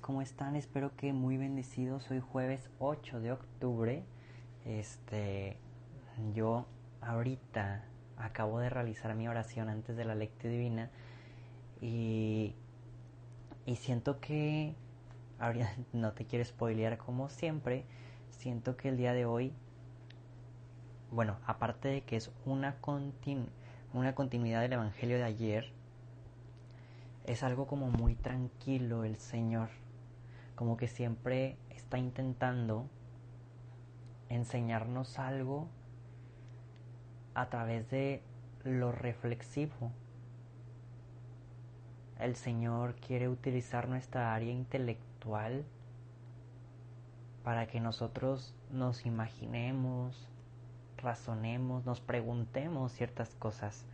¿Cómo están? Espero que muy bendecidos. Hoy jueves 8 de octubre. Este, yo ahorita acabo de realizar mi oración antes de la lectura divina y, y siento que, ahorita no te quiero spoilear como siempre, siento que el día de hoy, bueno, aparte de que es una, continu, una continuidad del Evangelio de ayer, es algo como muy tranquilo el Señor, como que siempre está intentando enseñarnos algo a través de lo reflexivo. El Señor quiere utilizar nuestra área intelectual para que nosotros nos imaginemos, razonemos, nos preguntemos ciertas cosas.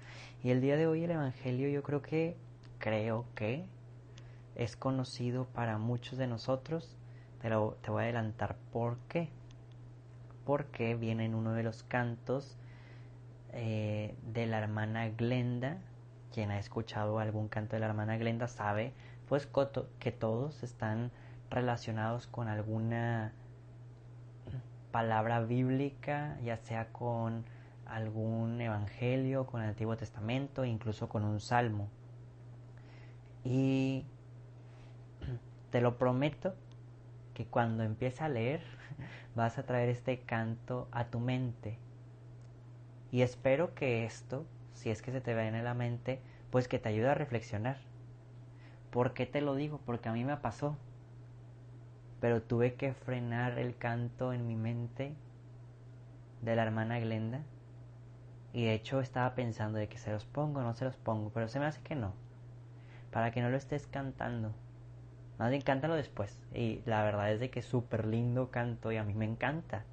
Y el día de hoy el Evangelio yo creo que, creo que es conocido para muchos de nosotros. Pero te voy a adelantar por qué. Porque viene en uno de los cantos eh, de la hermana Glenda. Quien ha escuchado algún canto de la hermana Glenda sabe pues que todos están relacionados con alguna palabra bíblica, ya sea con algún evangelio, con el Antiguo Testamento, incluso con un salmo. Y te lo prometo que cuando empiece a leer vas a traer este canto a tu mente y espero que esto, si es que se te ve en la mente, pues que te ayude a reflexionar. ¿Por qué te lo digo? Porque a mí me pasó. Pero tuve que frenar el canto en mi mente de la hermana Glenda. Y de hecho estaba pensando de que se los pongo no se los pongo. Pero se me hace que no. Para que no lo estés cantando. Más bien cántalo después. Y la verdad es de que es súper lindo canto y a mí me encanta.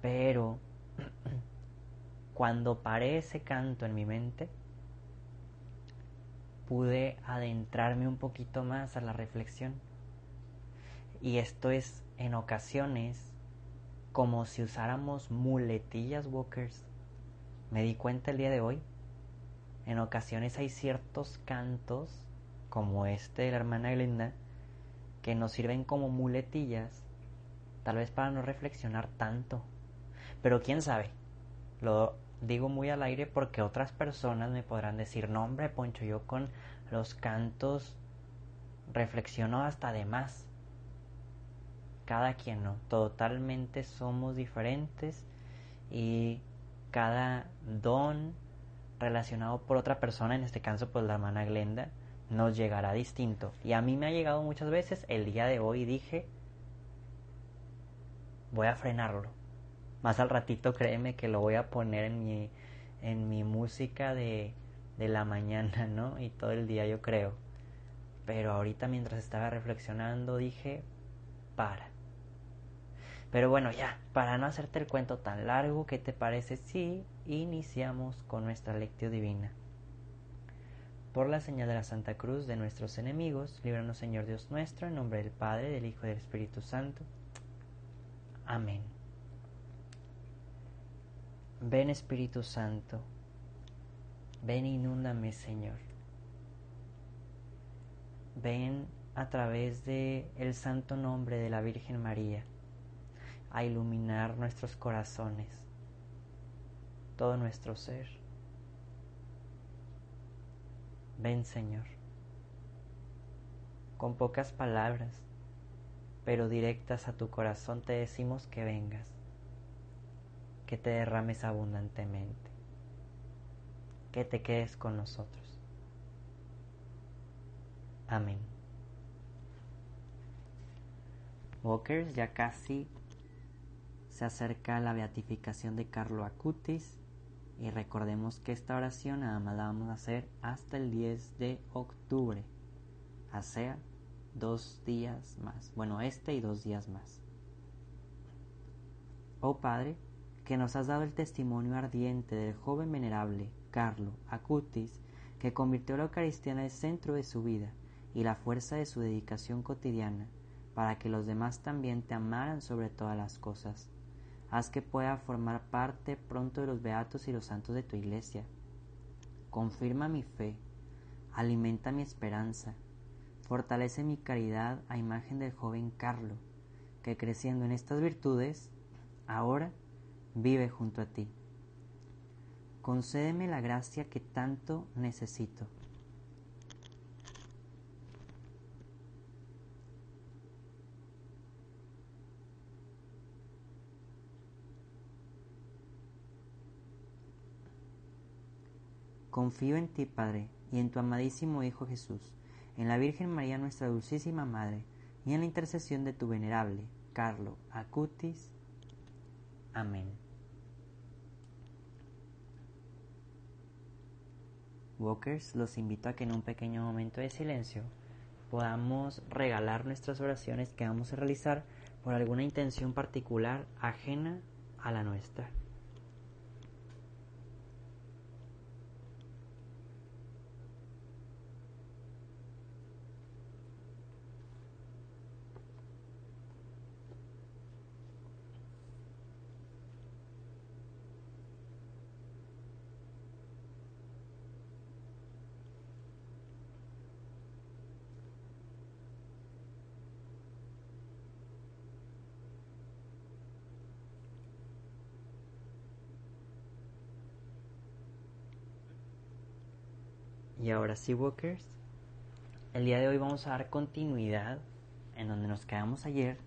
Pero cuando paré ese canto en mi mente, pude adentrarme un poquito más a la reflexión. Y esto es en ocasiones como si usáramos muletillas walkers. Me di cuenta el día de hoy. En ocasiones hay ciertos cantos, como este de la hermana Glenda, que nos sirven como muletillas, tal vez para no reflexionar tanto. Pero quién sabe, lo digo muy al aire porque otras personas me podrán decir, no hombre, Poncho, yo con los cantos reflexiono hasta de más. Cada quien no, totalmente somos diferentes y cada don relacionado por otra persona, en este caso pues la hermana Glenda, nos llegará distinto. Y a mí me ha llegado muchas veces, el día de hoy dije, voy a frenarlo más al ratito créeme que lo voy a poner en mi, en mi música de, de la mañana, ¿no? Y todo el día yo creo. Pero ahorita mientras estaba reflexionando dije, para. Pero bueno, ya, para no hacerte el cuento tan largo, ¿qué te parece si iniciamos con nuestra lectio divina? Por la señal de la Santa Cruz de nuestros enemigos, líbranos Señor Dios nuestro, en nombre del Padre, del Hijo y del Espíritu Santo. Amén. Ven Espíritu Santo, ven inúndame Señor. Ven a través de el santo nombre de la Virgen María a iluminar nuestros corazones, todo nuestro ser. Ven Señor, con pocas palabras, pero directas a tu corazón te decimos que vengas que te derrames abundantemente, que te quedes con nosotros. Amén. Walkers, ya casi se acerca la beatificación de Carlo Acutis y recordemos que esta oración nada más la vamos a hacer hasta el 10 de octubre. sea dos días más. Bueno, este y dos días más. Oh Padre, que nos has dado el testimonio ardiente del joven venerable Carlo Acutis, que convirtió la Eucaristía en el centro de su vida y la fuerza de su dedicación cotidiana, para que los demás también te amaran sobre todas las cosas. Haz que pueda formar parte pronto de los beatos y los santos de tu iglesia. Confirma mi fe, alimenta mi esperanza, fortalece mi caridad a imagen del joven Carlo, que creciendo en estas virtudes, ahora vive junto a ti. Concédeme la gracia que tanto necesito. Confío en ti, Padre, y en tu amadísimo Hijo Jesús, en la Virgen María nuestra Dulcísima Madre, y en la intercesión de tu venerable Carlo Acutis. Amén. Walkers, los invito a que en un pequeño momento de silencio podamos regalar nuestras oraciones que vamos a realizar por alguna intención particular ajena a la nuestra. Y ahora sí, Walkers, el día de hoy vamos a dar continuidad en donde nos quedamos ayer,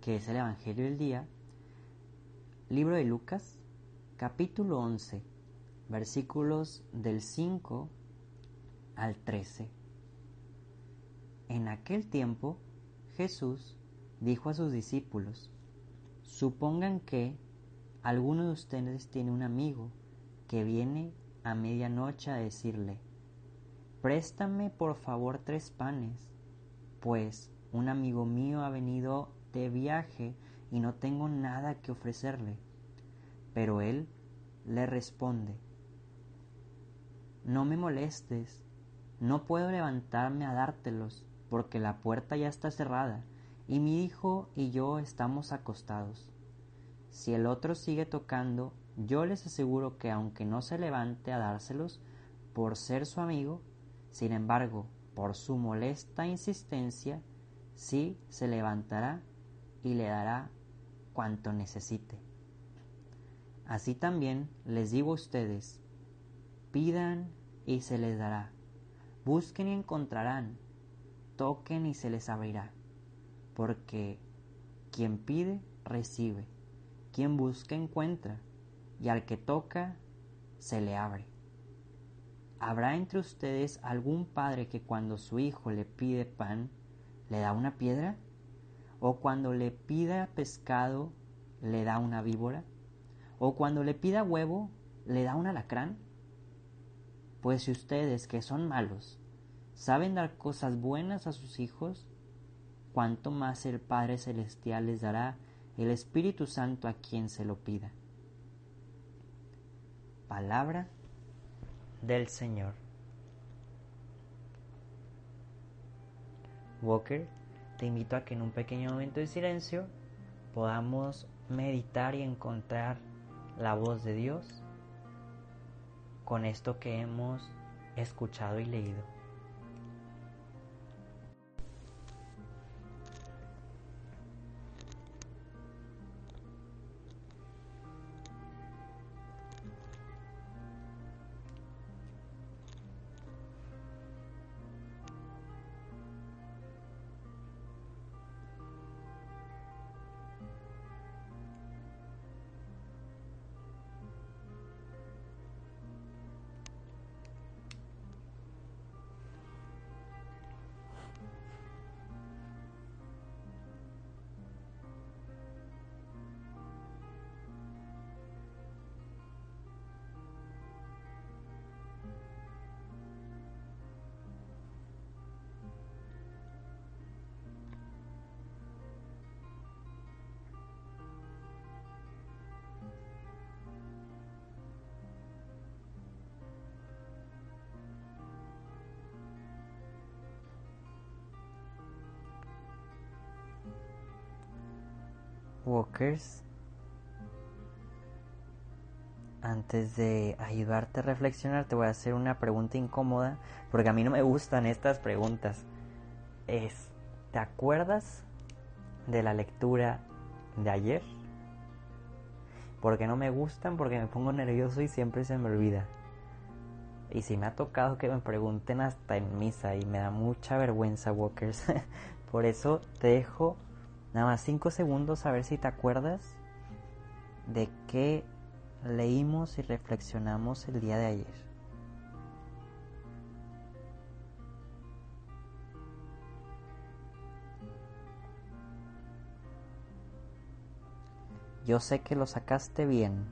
que es el Evangelio del día, libro de Lucas, capítulo 11, versículos del 5 al 13. En aquel tiempo, Jesús dijo a sus discípulos, supongan que alguno de ustedes tiene un amigo que viene a medianoche a decirle, Préstame por favor tres panes, pues un amigo mío ha venido de viaje y no tengo nada que ofrecerle. Pero él le responde, No me molestes, no puedo levantarme a dártelos, porque la puerta ya está cerrada, y mi hijo y yo estamos acostados. Si el otro sigue tocando, yo les aseguro que aunque no se levante a dárselos, por ser su amigo, sin embargo, por su molesta insistencia, sí se levantará y le dará cuanto necesite. Así también les digo a ustedes, pidan y se les dará, busquen y encontrarán, toquen y se les abrirá, porque quien pide, recibe, quien busca, encuentra, y al que toca, se le abre. ¿Habrá entre ustedes algún padre que cuando su hijo le pide pan, le da una piedra? ¿O cuando le pida pescado, le da una víbora? ¿O cuando le pida huevo, le da un alacrán? Pues si ustedes, que son malos, saben dar cosas buenas a sus hijos, cuánto más el Padre Celestial les dará el Espíritu Santo a quien se lo pida. Palabra del Señor. Walker, te invito a que en un pequeño momento de silencio podamos meditar y encontrar la voz de Dios con esto que hemos escuchado y leído. Walkers, antes de ayudarte a reflexionar, te voy a hacer una pregunta incómoda, porque a mí no me gustan estas preguntas. Es, ¿te acuerdas de la lectura de ayer? Porque no me gustan, porque me pongo nervioso y siempre se me olvida. Y si me ha tocado que me pregunten hasta en misa y me da mucha vergüenza, Walkers. Por eso te dejo nada más 5 segundos a ver si te acuerdas de qué leímos y reflexionamos el día de ayer. Yo sé que lo sacaste bien,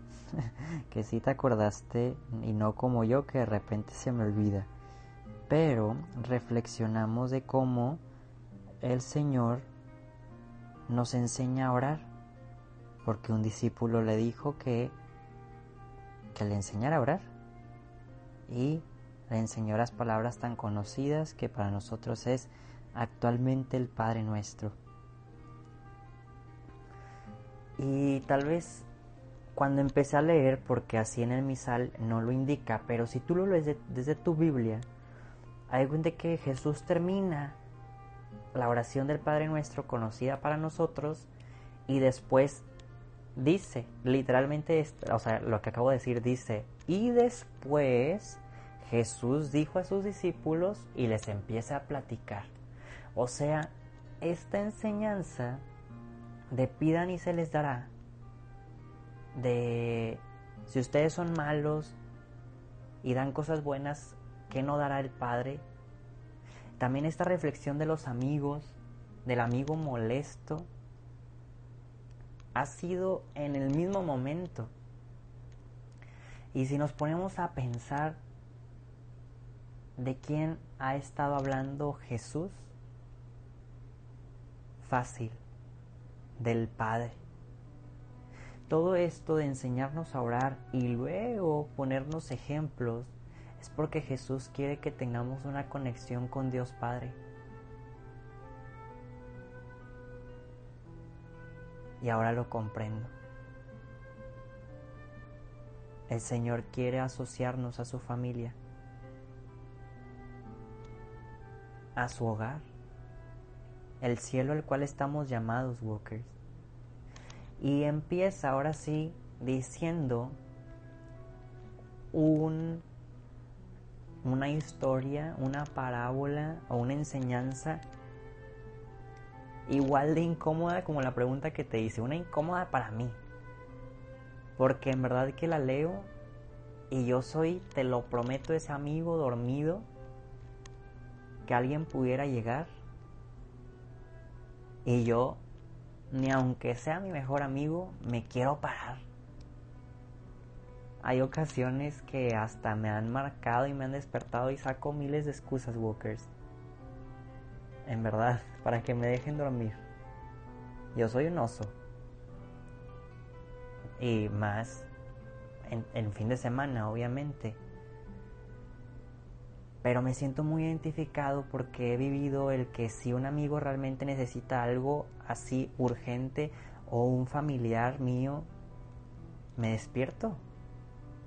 que sí te acordaste y no como yo que de repente se me olvida. Pero reflexionamos de cómo el Señor nos enseña a orar, porque un discípulo le dijo que, que le enseñara a orar y le enseñó las palabras tan conocidas que para nosotros es actualmente el Padre nuestro. Y tal vez cuando empecé a leer, porque así en el misal no lo indica, pero si tú lo lees desde tu Biblia, hay cuenta que Jesús termina la oración del Padre Nuestro conocida para nosotros y después dice, literalmente, o sea, lo que acabo de decir dice, y después Jesús dijo a sus discípulos y les empieza a platicar. O sea, esta enseñanza de pidan y se les dará, de si ustedes son malos y dan cosas buenas, ¿qué no dará el Padre? También esta reflexión de los amigos, del amigo molesto, ha sido en el mismo momento. Y si nos ponemos a pensar de quién ha estado hablando Jesús, fácil, del Padre. Todo esto de enseñarnos a orar y luego ponernos ejemplos es porque Jesús quiere que tengamos una conexión con Dios Padre. Y ahora lo comprendo. El Señor quiere asociarnos a su familia, a su hogar, el cielo al cual estamos llamados, Walkers. Y empieza ahora sí diciendo un una historia, una parábola o una enseñanza igual de incómoda como la pregunta que te hice, una incómoda para mí. Porque en verdad que la leo y yo soy, te lo prometo, ese amigo dormido que alguien pudiera llegar y yo, ni aunque sea mi mejor amigo, me quiero parar hay ocasiones que hasta me han marcado y me han despertado y saco miles de excusas, Walkers. En verdad, para que me dejen dormir. Yo soy un oso. Y más en, en fin de semana, obviamente. Pero me siento muy identificado porque he vivido el que si un amigo realmente necesita algo así urgente o un familiar mío, me despierto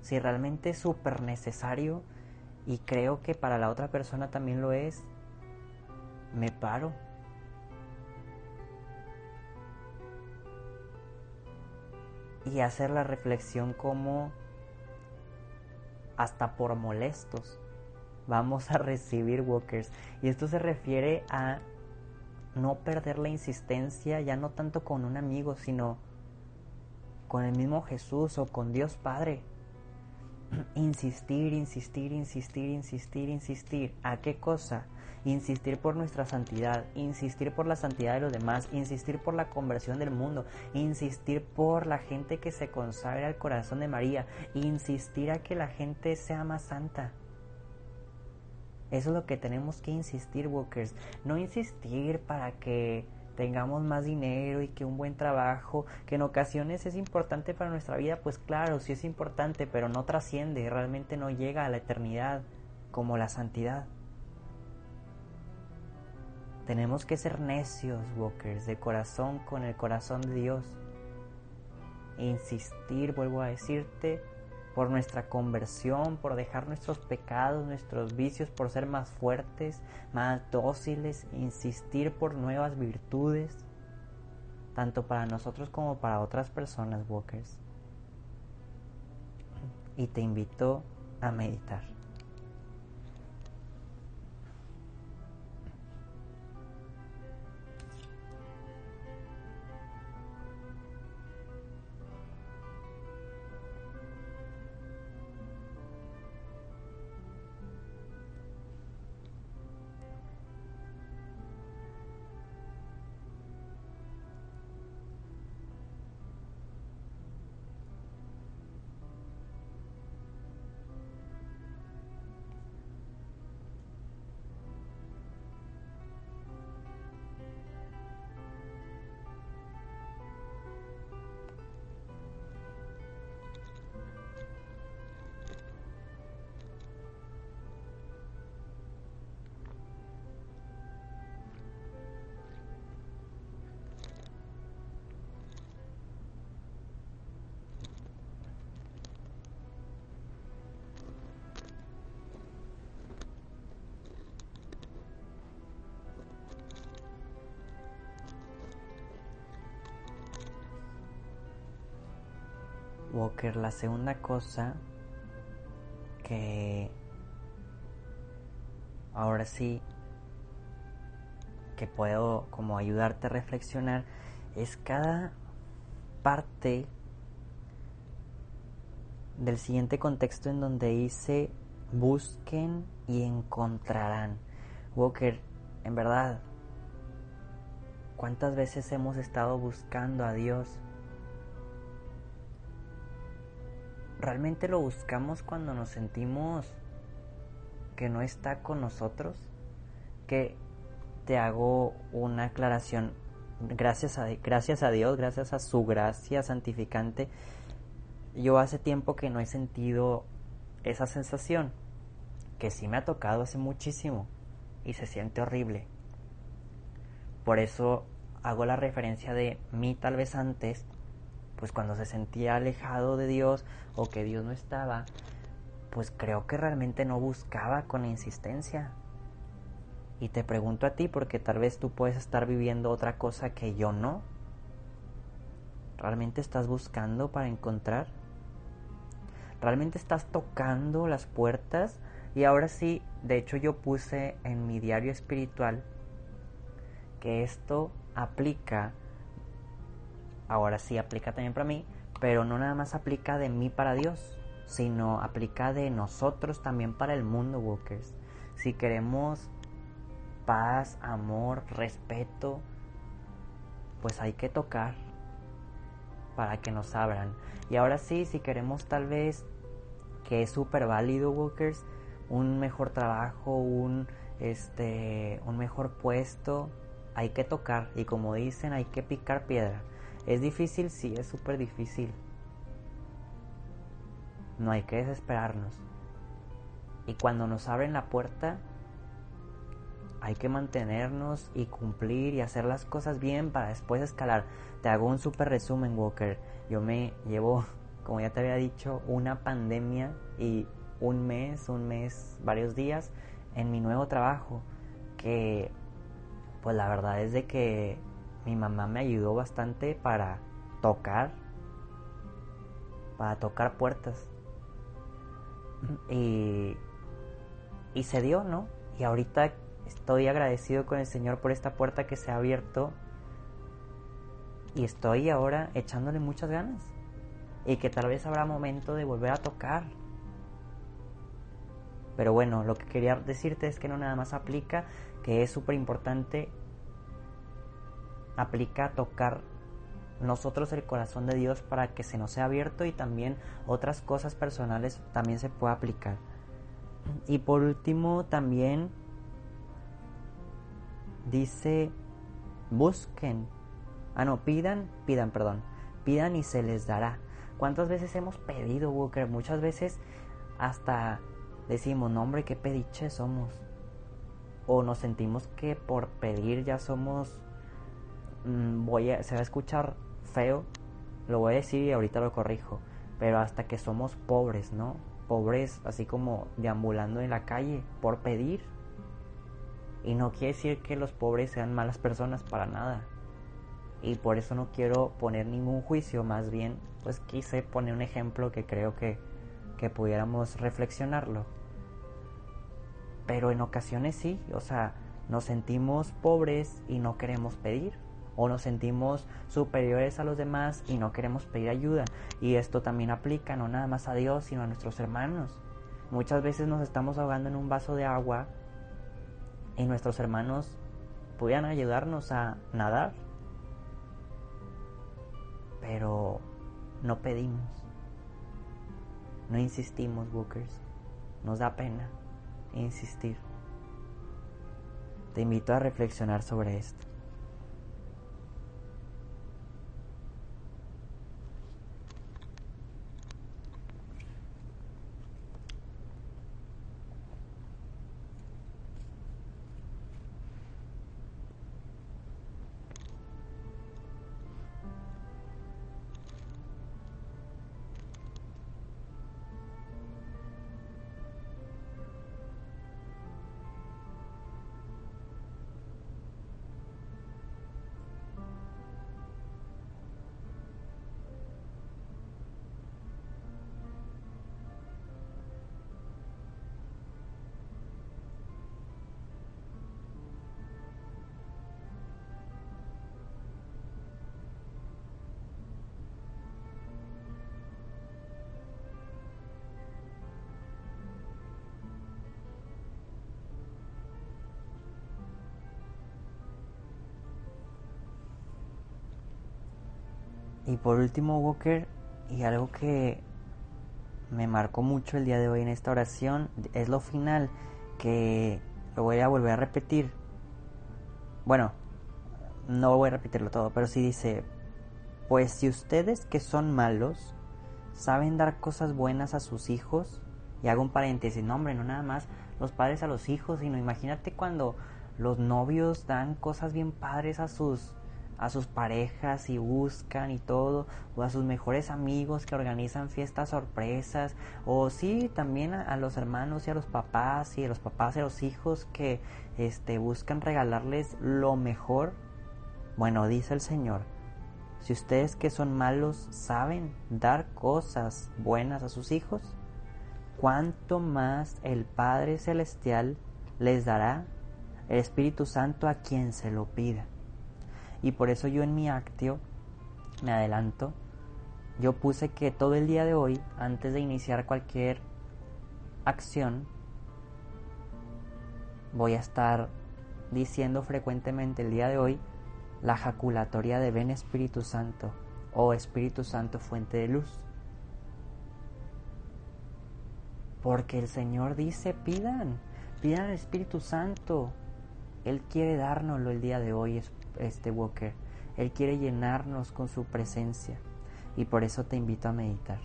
si realmente es súper necesario y creo que para la otra persona también lo es, me paro. Y hacer la reflexión como hasta por molestos vamos a recibir walkers. Y esto se refiere a no perder la insistencia, ya no tanto con un amigo, sino con el mismo Jesús o con Dios Padre insistir, insistir, insistir, insistir, insistir. ¿A qué cosa? Insistir por nuestra santidad, insistir por la santidad de los demás, insistir por la conversión del mundo, insistir por la gente que se consagre al corazón de María, insistir a que la gente sea más santa. Eso es lo que tenemos que insistir, Walkers. No insistir para que tengamos más dinero y que un buen trabajo, que en ocasiones es importante para nuestra vida, pues claro, sí es importante, pero no trasciende, realmente no llega a la eternidad como la santidad. Tenemos que ser necios, Walkers, de corazón con el corazón de Dios. insistir, vuelvo a decirte, por nuestra conversión, por dejar nuestros pecados, nuestros vicios, por ser más fuertes, más dóciles, insistir por nuevas virtudes, tanto para nosotros como para otras personas, Walkers. Y te invito a meditar. Walker, la segunda cosa que ahora sí que puedo como ayudarte a reflexionar es cada parte del siguiente contexto en donde dice busquen y encontrarán. Walker, en verdad, ¿cuántas veces hemos estado buscando a Dios? ¿Realmente lo buscamos cuando nos sentimos que no está con nosotros? Que te hago una aclaración. Gracias a, gracias a Dios, gracias a su gracia santificante, yo hace tiempo que no he sentido esa sensación, que sí me ha tocado hace muchísimo y se siente horrible. Por eso hago la referencia de mí tal vez antes pues cuando se sentía alejado de Dios o que Dios no estaba, pues creo que realmente no buscaba con insistencia. Y te pregunto a ti porque tal vez tú puedes estar viviendo otra cosa que yo no. ¿Realmente estás buscando para encontrar? ¿Realmente estás tocando las puertas? Y ahora sí, de hecho yo puse en mi diario espiritual que esto aplica ahora sí aplica también para mí, pero no nada más aplica de mí para Dios, sino aplica de nosotros también para el mundo, Walkers. Si queremos paz, amor, respeto, pues hay que tocar para que nos abran. Y ahora sí, si queremos tal vez, que es súper válido, Walkers, un mejor trabajo, un, este, un mejor puesto, hay que tocar. Y como dicen, hay que picar piedra. ¿Es difícil? Sí, es súper difícil. No hay que desesperarnos. Y cuando nos abren la puerta, hay que mantenernos y cumplir y hacer las cosas bien para después escalar. Te hago un súper resumen, Walker. Yo me llevo, como ya te había dicho, una pandemia y un mes, un mes, varios días en mi nuevo trabajo. Que, pues la verdad es de que mi mamá me ayudó bastante para tocar, para tocar puertas. Y, y se dio, ¿no? Y ahorita estoy agradecido con el Señor por esta puerta que se ha abierto. Y estoy ahora echándole muchas ganas. Y que tal vez habrá momento de volver a tocar. Pero bueno, lo que quería decirte es que no nada más aplica, que es súper importante aplica tocar nosotros el corazón de Dios para que se nos sea abierto y también otras cosas personales también se pueda aplicar. Y por último también dice busquen. Ah, no, pidan, pidan, perdón. Pidan y se les dará. ¿Cuántas veces hemos pedido, Walker? Muchas veces hasta decimos, no hombre, qué pediche somos. O nos sentimos que por pedir ya somos Mm, voy a, se va a escuchar feo, lo voy a decir y ahorita lo corrijo, pero hasta que somos pobres, ¿no? Pobres así como deambulando en la calle por pedir. Y no quiere decir que los pobres sean malas personas para nada. Y por eso no quiero poner ningún juicio, más bien pues quise poner un ejemplo que creo que, que pudiéramos reflexionarlo. Pero en ocasiones sí, o sea, nos sentimos pobres y no queremos pedir o nos sentimos superiores a los demás y no queremos pedir ayuda. Y esto también aplica no nada más a Dios, sino a nuestros hermanos. Muchas veces nos estamos ahogando en un vaso de agua y nuestros hermanos pudieran ayudarnos a nadar. Pero no pedimos. No insistimos, Bookers. Nos da pena insistir. Te invito a reflexionar sobre esto. Y por último, Walker, y algo que me marcó mucho el día de hoy en esta oración, es lo final, que lo voy a volver a repetir. Bueno, no voy a repetirlo todo, pero sí dice, pues si ustedes que son malos saben dar cosas buenas a sus hijos, y hago un paréntesis, no hombre, no nada más los padres a los hijos, sino imagínate cuando los novios dan cosas bien padres a sus a sus parejas y buscan y todo, o a sus mejores amigos que organizan fiestas sorpresas, o sí, también a, los hermanos y a los papás y a los papás y a los hijos que este, buscan regalarles lo mejor. Bueno, dice el Señor, si ustedes que son malos saben dar cosas buenas a sus hijos, ¿cuánto más el Padre Celestial les dará el Espíritu Santo a quien se lo pida? Y por eso yo en mi actio, me adelanto, yo puse que todo el día de hoy, antes de iniciar cualquier acción, voy a estar diciendo frecuentemente el día de hoy la jaculatoria de Ven Espíritu Santo o Espíritu Santo fuente de luz. Porque el Señor dice, pidan, pidan al Espíritu Santo. Él quiere dárnoslo el día de hoy, este Walker. Él quiere llenarnos con su presencia y por eso te invito a meditar.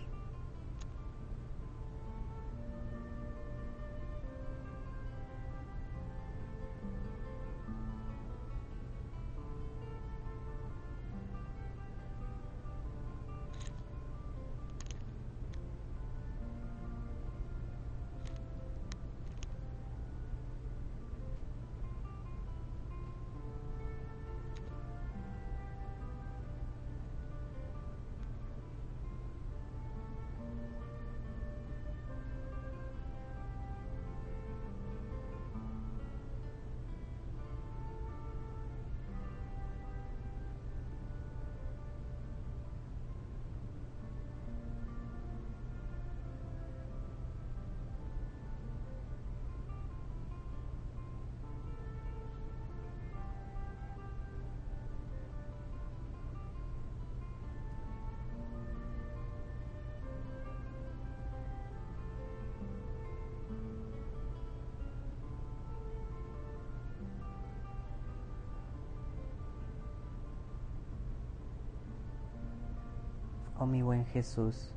Oh mi buen Jesús,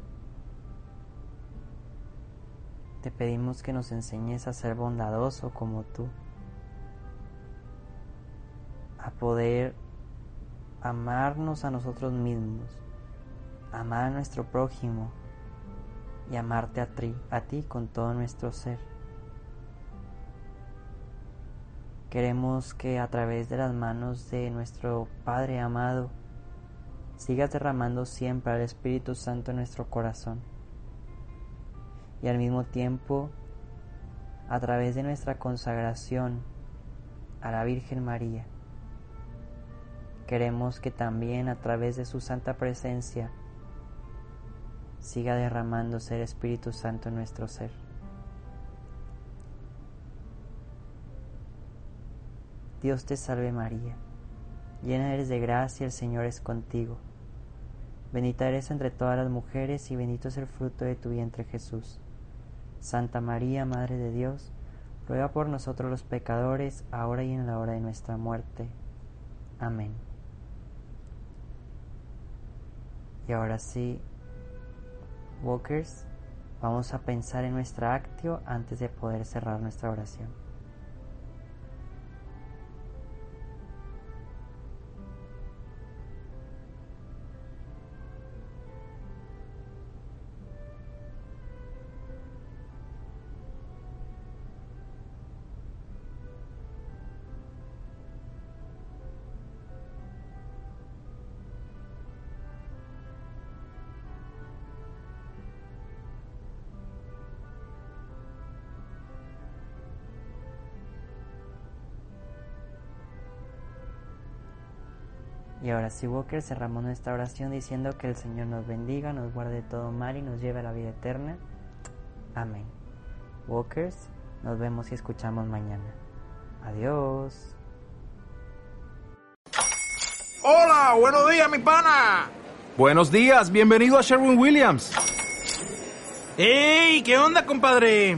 te pedimos que nos enseñes a ser bondadoso como tú, a poder amarnos a nosotros mismos amar a nuestro prójimo y amarte a ti, a ti con todo nuestro ser. Queremos que a través de las manos de nuestro Padre amado sigas derramando siempre al Espíritu Santo en nuestro corazón. Y al mismo tiempo, a través de nuestra consagración a la Virgen María, queremos que también a través de su santa presencia siga derramándose el Espíritu Santo en nuestro ser. Dios te salve María, llena eres de gracia, el Señor es contigo. Bendita eres entre todas las mujeres y bendito es el fruto de tu vientre Jesús. Santa María, Madre de Dios, ruega por nosotros los pecadores, ahora y en la hora de nuestra muerte. Amén. Y ahora sí, Walkers, vamos a pensar en nuestra actio antes de poder cerrar nuestra oración. Y ahora sí, Walker, cerramos nuestra oración diciendo que el Señor nos bendiga, nos guarde todo mal y nos lleve a la vida eterna. Amén. Walkers, nos vemos y escuchamos mañana. Adiós. Hola, buenos días, mi pana. Buenos días, bienvenido a Sherwin Williams. ¡Ey! ¿Qué onda, compadre?